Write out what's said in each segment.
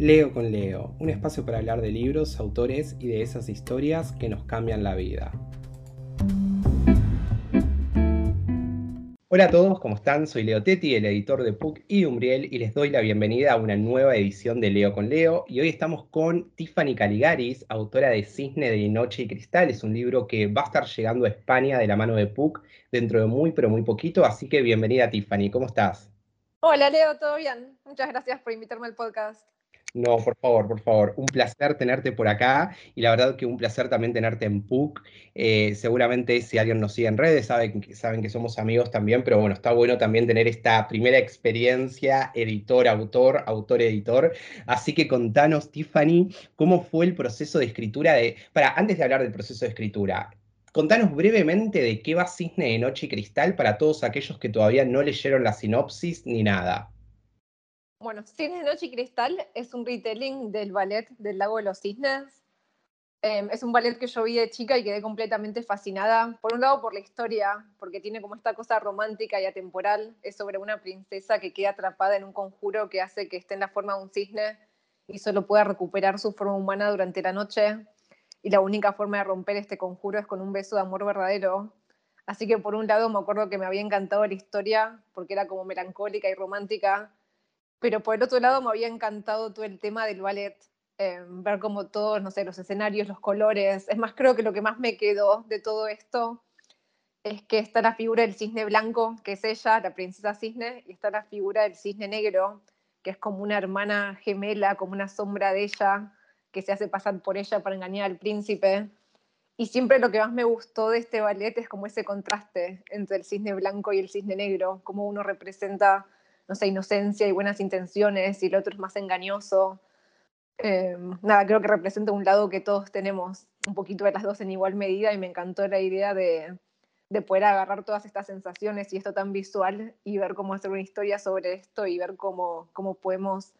Leo con Leo, un espacio para hablar de libros, autores y de esas historias que nos cambian la vida. Hola a todos, ¿cómo están? Soy Leo Tetti, el editor de PUC y Umbriel, y les doy la bienvenida a una nueva edición de Leo con Leo. Y hoy estamos con Tiffany Caligaris, autora de Cisne de Noche y Cristal. Es un libro que va a estar llegando a España de la mano de PUC dentro de muy, pero muy poquito. Así que bienvenida, Tiffany. ¿Cómo estás? Hola, Leo, ¿todo bien? Muchas gracias por invitarme al podcast. No, por favor, por favor. Un placer tenerte por acá y la verdad que un placer también tenerte en PUC. Eh, seguramente si alguien nos sigue en redes saben, saben que somos amigos también, pero bueno, está bueno también tener esta primera experiencia editor-autor, autor-editor. Así que contanos, Tiffany, cómo fue el proceso de escritura de... Para, antes de hablar del proceso de escritura, contanos brevemente de qué va Cisne de Noche y Cristal para todos aquellos que todavía no leyeron la sinopsis ni nada. Bueno, Cisnes de Noche y Cristal es un retelling del ballet del Lago de los Cisnes. Em, es un ballet que yo vi de chica y quedé completamente fascinada. Por un lado, por la historia, porque tiene como esta cosa romántica y atemporal. Es sobre una princesa que queda atrapada en un conjuro que hace que esté en la forma de un cisne y solo pueda recuperar su forma humana durante la noche. Y la única forma de romper este conjuro es con un beso de amor verdadero. Así que por un lado me acuerdo que me había encantado la historia porque era como melancólica y romántica pero por el otro lado me había encantado todo el tema del ballet, eh, ver como todos, no sé, los escenarios, los colores. Es más, creo que lo que más me quedó de todo esto es que está la figura del cisne blanco, que es ella, la princesa cisne, y está la figura del cisne negro, que es como una hermana gemela, como una sombra de ella, que se hace pasar por ella para engañar al príncipe. Y siempre lo que más me gustó de este ballet es como ese contraste entre el cisne blanco y el cisne negro, como uno representa no sé, inocencia y buenas intenciones y el otro es más engañoso. Eh, nada, creo que representa un lado que todos tenemos un poquito de las dos en igual medida y me encantó la idea de, de poder agarrar todas estas sensaciones y esto tan visual y ver cómo hacer una historia sobre esto y ver cómo, cómo podemos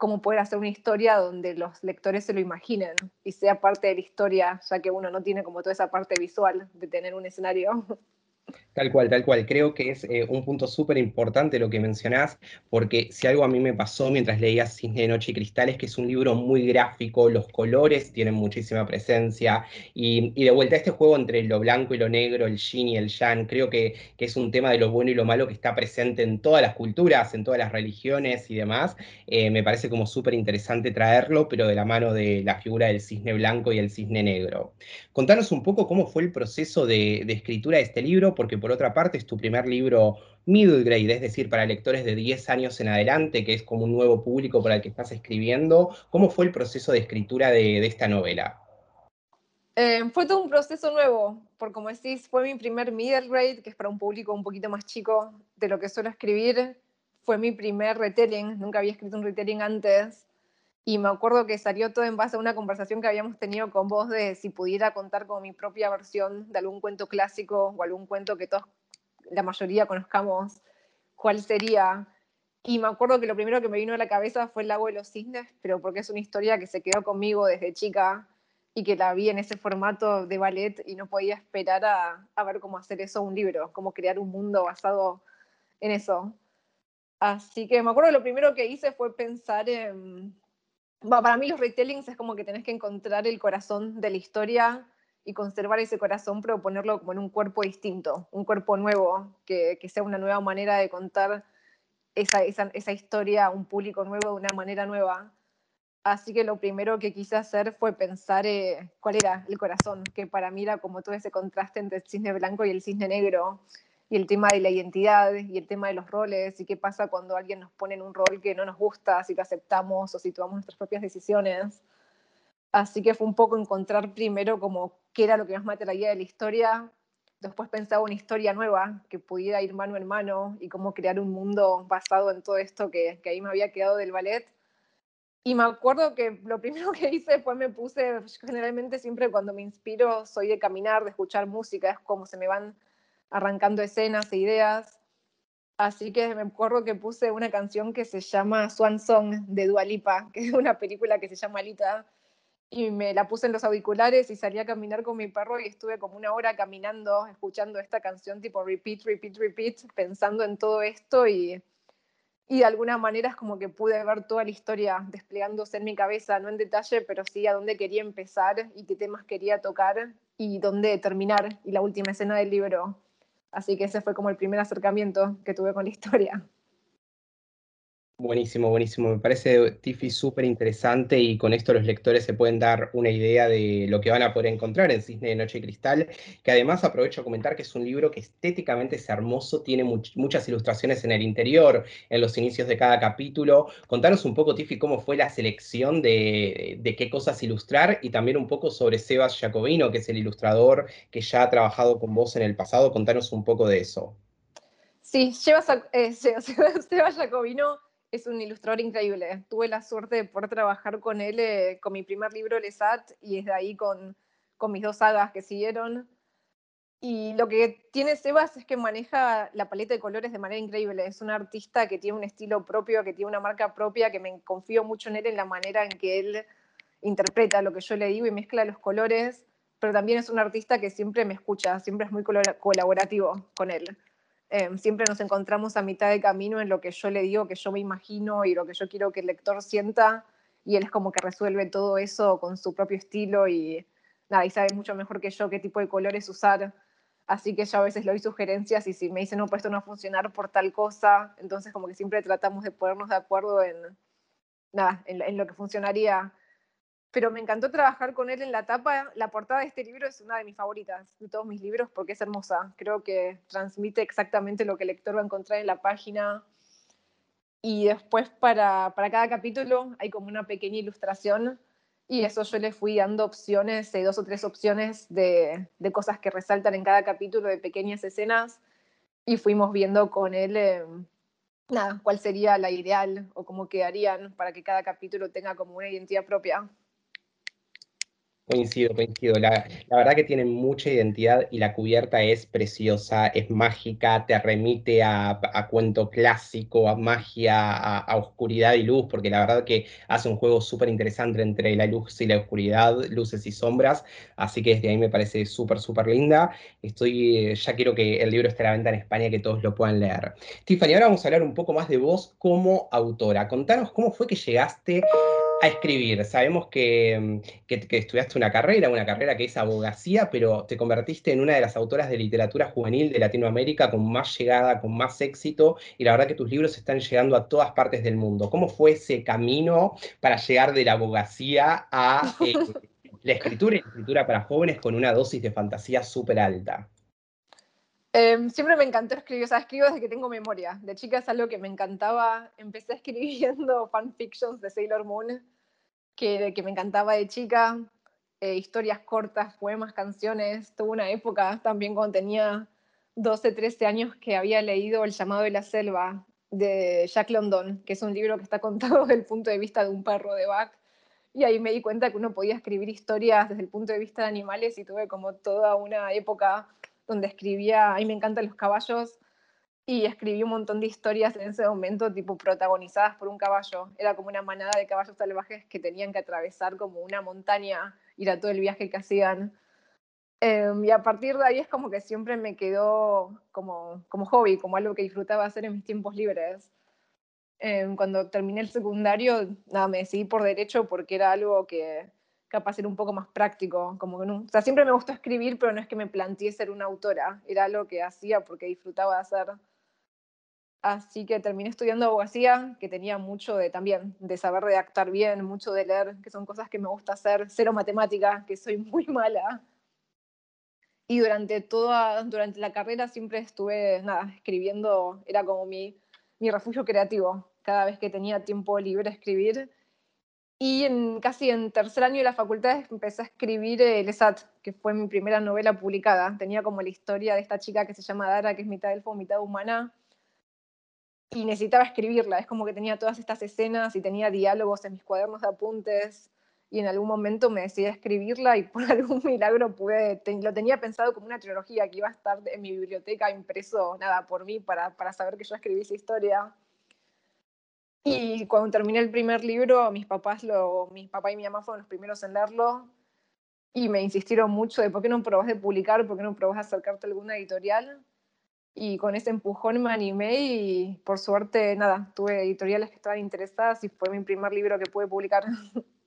cómo poder hacer una historia donde los lectores se lo imaginen y sea parte de la historia, ya que uno no tiene como toda esa parte visual de tener un escenario. Tal cual, tal cual. Creo que es eh, un punto súper importante lo que mencionás, porque si algo a mí me pasó mientras leía Cisne de Noche y Cristal es que es un libro muy gráfico, los colores tienen muchísima presencia, y, de vuelta este juego entre lo blanco y lo negro, el yin y el yang, creo que, es un tema de lo bueno y lo malo que está presente en todas las culturas, en todas las religiones y demás. Eh, me parece como súper interesante traerlo, pero de la mano de la figura del cisne blanco y el cisne negro. Contanos un poco cómo fue el proceso de escritura de este libro, porque por otra parte es tu primer libro middle grade, es decir, para lectores de 10 años en adelante, que es como un nuevo público para el que estás escribiendo. ¿Cómo fue el proceso de escritura de, esta novela? Eh, fue todo un proceso nuevo, porque como decís, fue mi primer middle grade, que es para un público un poquito más chico de lo que suelo escribir. Fue mi primer retelling, nunca había escrito un retelling antes. Y me acuerdo que salió todo en base a una conversación que habíamos tenido con vos de si pudiera contar con mi propia versión de algún cuento clásico o algún cuento que todos, la mayoría conozcamos, cuál sería. Y me acuerdo que lo primero que me vino a la cabeza fue El lago de los cisnes, pero porque es una historia que se quedó conmigo desde chica y que la vi en ese formato de ballet y no podía esperar a, a ver cómo hacer eso un libro, cómo crear un mundo basado en eso. Así que me acuerdo que lo primero que hice fue pensar en para mí los retellings es como que tenés que encontrar el corazón de la historia y conservar ese corazón, pero ponerlo como en un cuerpo distinto, un cuerpo nuevo, que, que sea una nueva manera de contar esa, esa, esa, historia a un público nuevo de una manera nueva. Así que lo primero que quise hacer fue pensar eh, cuál era el corazón, que para mí era como todo ese contraste entre el cisne blanco y el cisne negro y el tema de la identidad y el tema de los roles y qué pasa cuando alguien nos pone en un rol que no nos gusta, si lo aceptamos o si tomamos nuestras propias decisiones. Así que fue un poco encontrar primero como qué era lo que más me atraía de la historia, después pensaba una historia nueva que pudiera ir mano en mano y cómo crear un mundo basado en todo esto que, que ahí me había quedado del ballet. Y me acuerdo que lo primero que hice fue me puse, generalmente siempre cuando me inspiro soy de caminar, de escuchar música, es como se me van arrancando escenas e ideas. Así que me acuerdo que puse una canción que se llama Swan Song de Dua Lipa, que es una película que se llama Alita, y me la puse en los auriculares y salí a caminar con mi perro y estuve como una hora caminando, escuchando esta canción tipo repeat, repeat, repeat, pensando en todo esto y, y de alguna manera es como que pude ver toda la historia desplegándose en mi cabeza, no en detalle, pero sí a dónde quería empezar y qué temas quería tocar y dónde terminar y la última escena del libro. Así que ese fue como el primer acercamiento que tuve con la historia. Buenísimo, buenísimo. Me parece Tiffy súper interesante y con esto los lectores se pueden dar una idea de lo que van a poder encontrar en Cisne de Noche y Cristal, que además aprovecho a comentar que es un libro que estéticamente es hermoso, tiene muchas ilustraciones en el interior, en los inicios de cada capítulo. Contanos un poco, Tiffy, cómo fue la selección de, qué cosas ilustrar y también un poco sobre Sebas Jacobino, que es el ilustrador que ya ha trabajado con vos en el pasado. Contanos un poco de eso. Sí, Sebas, eh, Sebas Jacobino es un ilustrador increíble. Tuve la suerte de poder trabajar con él eh, con mi primer libro, Lesat, y desde ahí con, con mis dos sagas que siguieron. Y lo que tiene Sebas es que maneja la paleta de colores de manera increíble. Es un artista que tiene un estilo propio, que tiene una marca propia, que me confío mucho en él en la manera en que él interpreta lo que yo le digo y mezcla los colores, pero también es un artista que siempre me escucha, siempre es muy colaborativo con él. Em, siempre nos encontramos a mitad de camino en lo que yo le digo, que yo me imagino y lo que yo quiero que el lector sienta, y él es como que resuelve todo eso con su propio estilo y nada, sabe mucho mejor que yo qué tipo de colores usar. Así que yo a veces le doy sugerencias y si me dicen, no, pues esto no va a por tal cosa, entonces como que siempre tratamos de ponernos de acuerdo en, nada, en lo que funcionaría pero me encantó trabajar con él en la tapa. La portada de este libro es una de mis favoritas de todos mis libros porque es hermosa. Creo que transmite exactamente lo que el lector va a encontrar en la página. Y después para, para cada capítulo hay como una pequeña ilustración y eso yo le fui dando opciones, dos o tres opciones de, de, cosas que resaltan en cada capítulo, de pequeñas escenas, y fuimos viendo con él, eh, nada, cuál sería la ideal o cómo quedarían para que cada capítulo tenga como una identidad propia. Coincido, coincido. La, verdad que tiene mucha identidad y la cubierta es preciosa, es mágica, te remite a, cuento clásico, a magia, a, oscuridad y luz, porque la verdad que hace un juego súper interesante entre la luz y la oscuridad, luces y sombras, así que desde ahí me parece súper, súper linda. Estoy, ya quiero que el libro esté a la venta en España, que todos lo puedan leer. Tiffany, ahora vamos a hablar un poco más de vos como autora. Contanos cómo fue que llegaste a escribir. Sabemos que, que, estudiaste una carrera, una carrera que es abogacía, pero te convertiste en una de las autoras de literatura juvenil de Latinoamérica con más llegada, con más éxito, y la verdad que tus libros están llegando a todas partes del mundo. ¿Cómo fue ese camino para llegar de la abogacía a eh, la escritura y la escritura para jóvenes con una dosis de fantasía súper alta? Em, siempre me encantó escribir, o sea, escribo desde que tengo memoria. De chica es algo que me encantaba. Empecé escribiendo fanfictions de Sailor Moon, que, me encantaba de chica. Eh, historias cortas, poemas, canciones. Tuve una época también cuando tenía 12, 13 años que había leído El llamado de la selva de Jack London, que es un libro que está contado desde el punto de vista de un perro de Bach. Y ahí me di cuenta que uno podía escribir historias desde el punto de vista de animales y tuve como toda una época donde escribía, a me encantan los caballos, y escribí un montón de historias en ese momento, tipo protagonizadas por un caballo. Era como una manada de caballos salvajes que tenían que atravesar como una montaña, ir a todo el viaje que hacían. Em, y a partir de ahí es como que siempre me quedó como, como hobby, como algo que disfrutaba hacer en mis tiempos libres. Em, cuando terminé el secundario, nada, me decidí por derecho porque era algo que, capaz ser un poco más práctico. Como que no, o sea, siempre me gustó escribir, pero no es que me planteé ser una autora, era algo que hacía porque disfrutaba de hacer. Así que terminé estudiando abogacía, que tenía mucho de también de saber redactar bien, mucho de leer, que son cosas que me gusta hacer, cero matemática, que soy muy mala. Y durante toda durante la carrera siempre estuve nada, escribiendo, era como mi, mi refugio creativo. Cada vez que tenía tiempo libre escribir, y en, casi en tercer año de la facultad empecé a escribir El ESAT, que fue mi primera novela publicada. Tenía como la historia de esta chica que se llama Dara, que es mitad elfo, mitad humana. Y necesitaba escribirla. Es como que tenía todas estas escenas y tenía diálogos en mis cuadernos de apuntes. Y en algún momento me decidí a escribirla y por algún milagro pude, lo tenía pensado como una trilogía que iba a estar en mi biblioteca impreso, nada, por mí, para, para saber que yo escribí esa historia y cuando terminé el primer libro, mis papás, lo, mis papá y mi mamá fueron los primeros en leerlo y me insistieron mucho de por qué no probás de publicar, por qué no probás de acercarte a alguna editorial. y con ese empujón me animé y por suerte, nada, tuve editoriales que estaban interesadas y fue mi primer libro que pude publicar.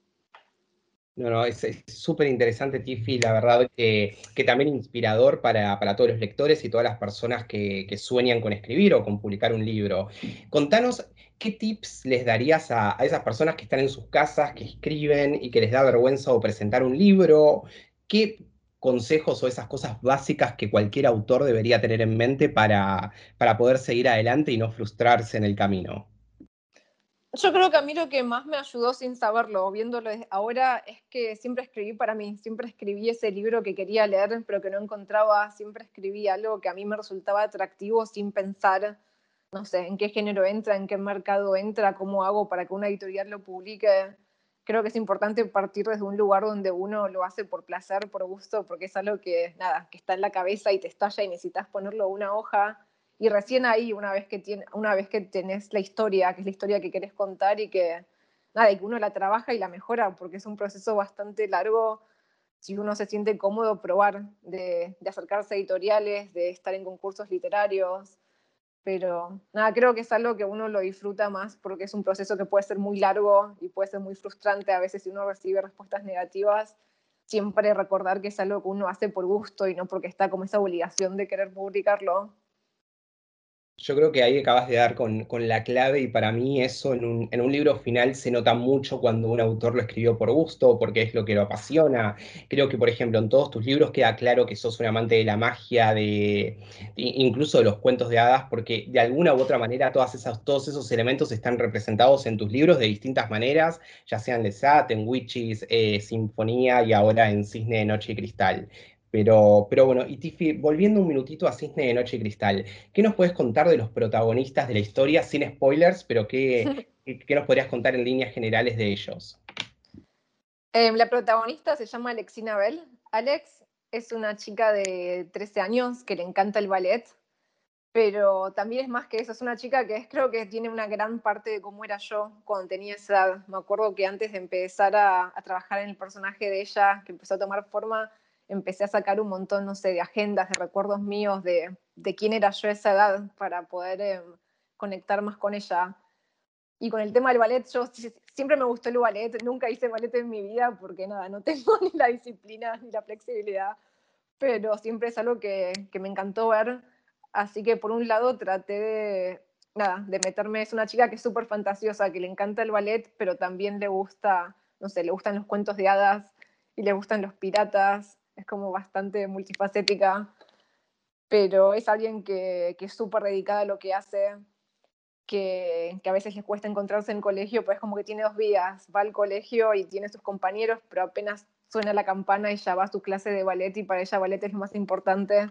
No, no, es súper interesante, Tiffy, la verdad que, que también inspirador para, para, todos los lectores y todas las personas que, que, sueñan con escribir o con publicar un libro. Contanos, ¿qué tips les darías a, a, esas personas que están en sus casas, que escriben y que les da vergüenza o presentar un libro? ¿Qué consejos o esas cosas básicas que cualquier autor debería tener en mente para, para poder seguir adelante y no frustrarse en el camino? Yo creo que a mí lo que más me ayudó sin saberlo, viéndolo ahora, es que siempre escribí para mí, siempre escribí ese libro que quería leer, pero que no encontraba, siempre escribí algo que a mí me resultaba atractivo sin pensar, no sé, en qué género entra, en qué mercado entra, cómo hago para que una editorial lo publique creo que es importante partir desde un lugar donde uno lo hace por placer, por gusto, porque es algo que, nada, que está en la cabeza y te estalla y necesitas ponerlo una hoja. Y recién ahí, una vez que, tiene, una vez que tenés la historia, que es la historia que querés contar y que, nada, y que uno la trabaja y la mejora, porque es un proceso bastante largo si uno se siente cómodo probar de, acercarse a editoriales, de estar en concursos literarios, pero nada, creo que es algo que uno lo disfruta más porque es un proceso que puede ser muy largo y puede ser muy frustrante a veces si uno recibe respuestas negativas. Siempre recordar que es algo que uno hace por gusto y no porque está como esa obligación de querer publicarlo. Yo creo que ahí acabas de dar con, la clave y para mí eso en un, en libro final se nota mucho cuando un autor lo escribió por gusto, porque es lo que lo apasiona. Creo que, por ejemplo, en todos tus libros queda claro que sos un amante de la magia, de, incluso de los cuentos de hadas, porque de alguna u otra manera todos esos elementos están representados en tus libros de distintas maneras, ya sean Lesat, en Witches, eh, Sinfonía y ahora en Cisne de Noche y Cristal. Pero, pero bueno, y Tiffy, volviendo un minutito a Cisne de Noche y Cristal, ¿qué nos puedes contar de los protagonistas de la historia, sin spoilers, pero qué, qué nos podrías contar en líneas generales de ellos? Eh, la protagonista se llama Alexina Bell. Alex es una chica de 13 años que le encanta el ballet, pero también es más que eso, es una chica que es, creo que tiene una gran parte de cómo era yo cuando tenía esa edad. Me acuerdo que antes de empezar a, a trabajar en el personaje de ella, que empezó a tomar forma, empecé a sacar un montón, no sé, de agendas, de recuerdos míos, de, de quién era yo a esa edad para poder eh, conectar más con ella. Y con el tema del ballet, yo siempre me gustó el ballet, nunca hice ballet en mi vida porque nada, no tengo ni la disciplina ni la flexibilidad, pero siempre es algo que, que me encantó ver. Así que por un lado traté de, nada, de meterme, es una chica que es súper fantasiosa, que le encanta el ballet, pero también le gusta, no sé, le gustan los cuentos de hadas y le gustan los piratas es como bastante multifacética, pero es alguien que, que es súper dedicada a lo que hace, que, que, a veces le cuesta encontrarse en colegio, pues como que tiene dos vidas, va al colegio y tiene sus compañeros, pero apenas suena la campana y ya va a su clase de ballet y para ella ballet es lo más importante.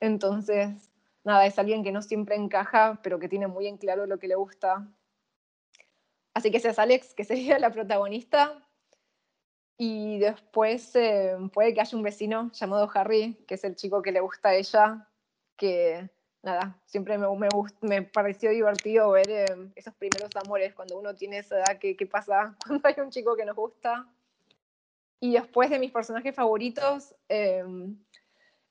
Entonces, nada, es alguien que no siempre encaja, pero que tiene muy en claro lo que le gusta. Así que es Alex, que sería la protagonista, y después eh, puede que haya un vecino llamado Harry, que es el chico que le gusta a ella, que nada, siempre me, me, me pareció divertido ver eh, esos primeros amores, cuando uno tiene esa edad, ¿qué, ¿qué pasa cuando hay un chico que nos gusta? Y después de mis personajes favoritos, eh,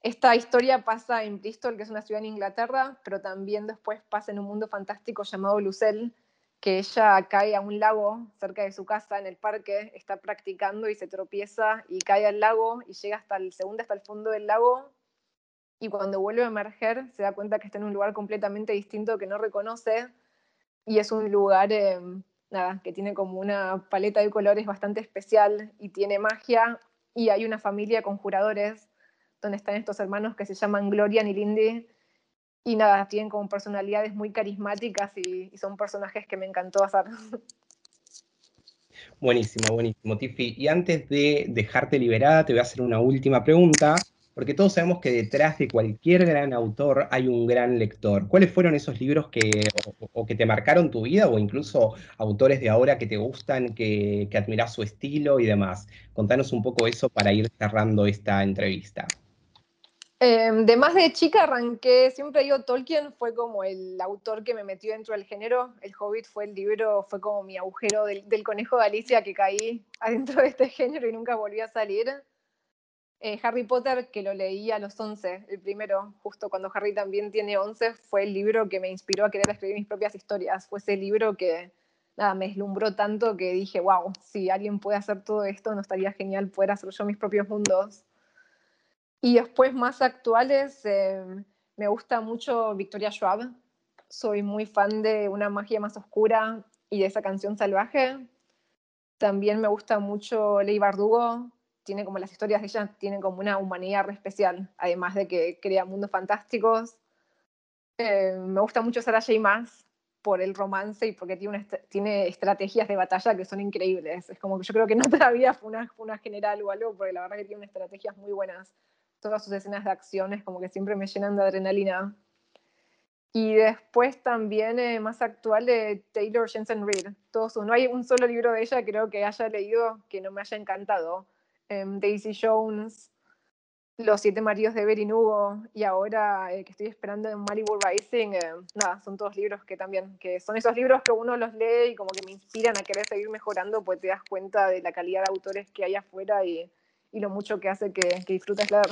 esta historia pasa en Bristol, que es una ciudad en Inglaterra, pero también después pasa en un mundo fantástico llamado Lucelle, que ella cae a un lago cerca de su casa en el parque, está practicando y se tropieza y cae al lago y llega hasta el segundo, hasta el fondo del lago. Y cuando vuelve a emerger se da cuenta que está en un lugar completamente distinto que no reconoce. Y es un lugar eh, nada, que tiene como una paleta de colores bastante especial y tiene magia. Y hay una familia con juradores donde están estos hermanos que se llaman Glorian y Lindy y nada, tienen como personalidades muy carismáticas y, son personajes que me encantó hacer. Buenísimo, buenísimo, Tiffy. Y antes de dejarte liberada, te voy a hacer una última pregunta, porque todos sabemos que detrás de cualquier gran autor hay un gran lector. ¿Cuáles fueron esos libros que o, que te marcaron tu vida o incluso autores de ahora que te gustan, que, que admiras su estilo y demás? Contanos un poco eso para ir cerrando esta entrevista. Eh, de más de chica arranqué, siempre digo, Tolkien fue como el autor que me metió dentro del género, El Hobbit fue el libro, fue como mi agujero del, del conejo de Alicia que caí adentro de este género y nunca volví a salir. Eh, Harry Potter, que lo leí a los 11, el primero, justo cuando Harry también tiene 11, fue el libro que me inspiró a querer escribir mis propias historias. Fue ese libro que nada, me deslumbró tanto que dije, wow, si alguien puede hacer todo esto, no estaría genial poder hacer yo mis propios mundos. Y después, más actuales, eh, me gusta mucho Victoria Schwab. Soy muy fan de Una magia más oscura y de esa canción salvaje. También me gusta mucho Ley Bardugo, tiene como las historias de ella tienen como una humanidad re especial, además de que crea mundos fantásticos. Eh, me gusta mucho Sarah J. Maas por el romance y porque tiene, tiene estrategias de batalla que son increíbles. Es como que yo creo que no todavía fue una, una general o algo, porque la verdad que tiene estrategias muy buenas. Todas sus escenas de acciones como que siempre me llenan de adrenalina. Y después también eh, más actual de Taylor Jensen Reid. Todos, no hay un solo libro de ella creo que haya leído que no me haya encantado. Em, Daisy Jones, Los Siete Maridos de Evelyn Hugo y ahora eh, que estoy esperando en Malibu Rising, eh, nada, son todos libros que también, que son esos libros que uno los lee y como que me inspiran a querer seguir mejorando, pues te das cuenta de la calidad de autores que hay afuera y, y lo mucho que hace que, que disfrutes leer.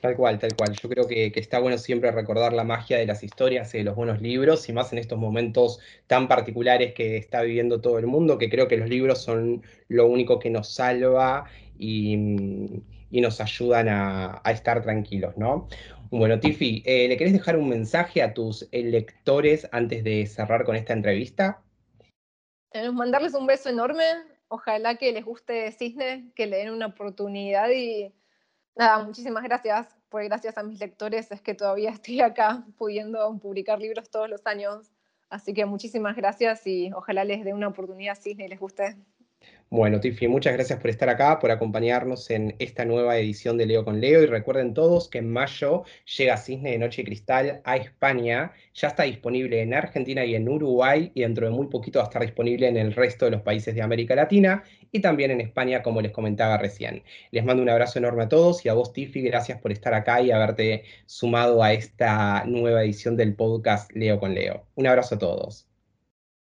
Tal cual, tal cual. Yo creo que, está bueno siempre recordar la magia de las historias y de los buenos libros, y más en estos momentos tan particulares que está viviendo todo el mundo, que creo que los libros son lo único que nos salva y, nos ayudan a, estar tranquilos, ¿no? Bueno, Tiffy, eh, ¿le querés dejar un mensaje a tus lectores antes de cerrar con esta entrevista? Eh, mandarles un beso enorme. Ojalá que les guste Cisne, que le den una oportunidad y Nada, muchísimas gracias, pues gracias a mis lectores es que todavía estoy acá pudiendo publicar libros todos los años. Así que muchísimas gracias y ojalá les dé una oportunidad si les guste. Bueno, Tiffy, muchas gracias por estar acá, por acompañarnos en esta nueva edición de Leo con Leo. Y recuerden todos que en mayo llega Cisne de Noche Cristal a España. Ya está disponible en Argentina y en Uruguay y dentro de muy poquito va a estar disponible en el resto de los países de América Latina y también en España, como les comentaba recién. Les mando un abrazo enorme a todos y a vos, Tiffy, gracias por estar acá y haberte sumado a esta nueva edición del podcast Leo con Leo. Un abrazo a todos.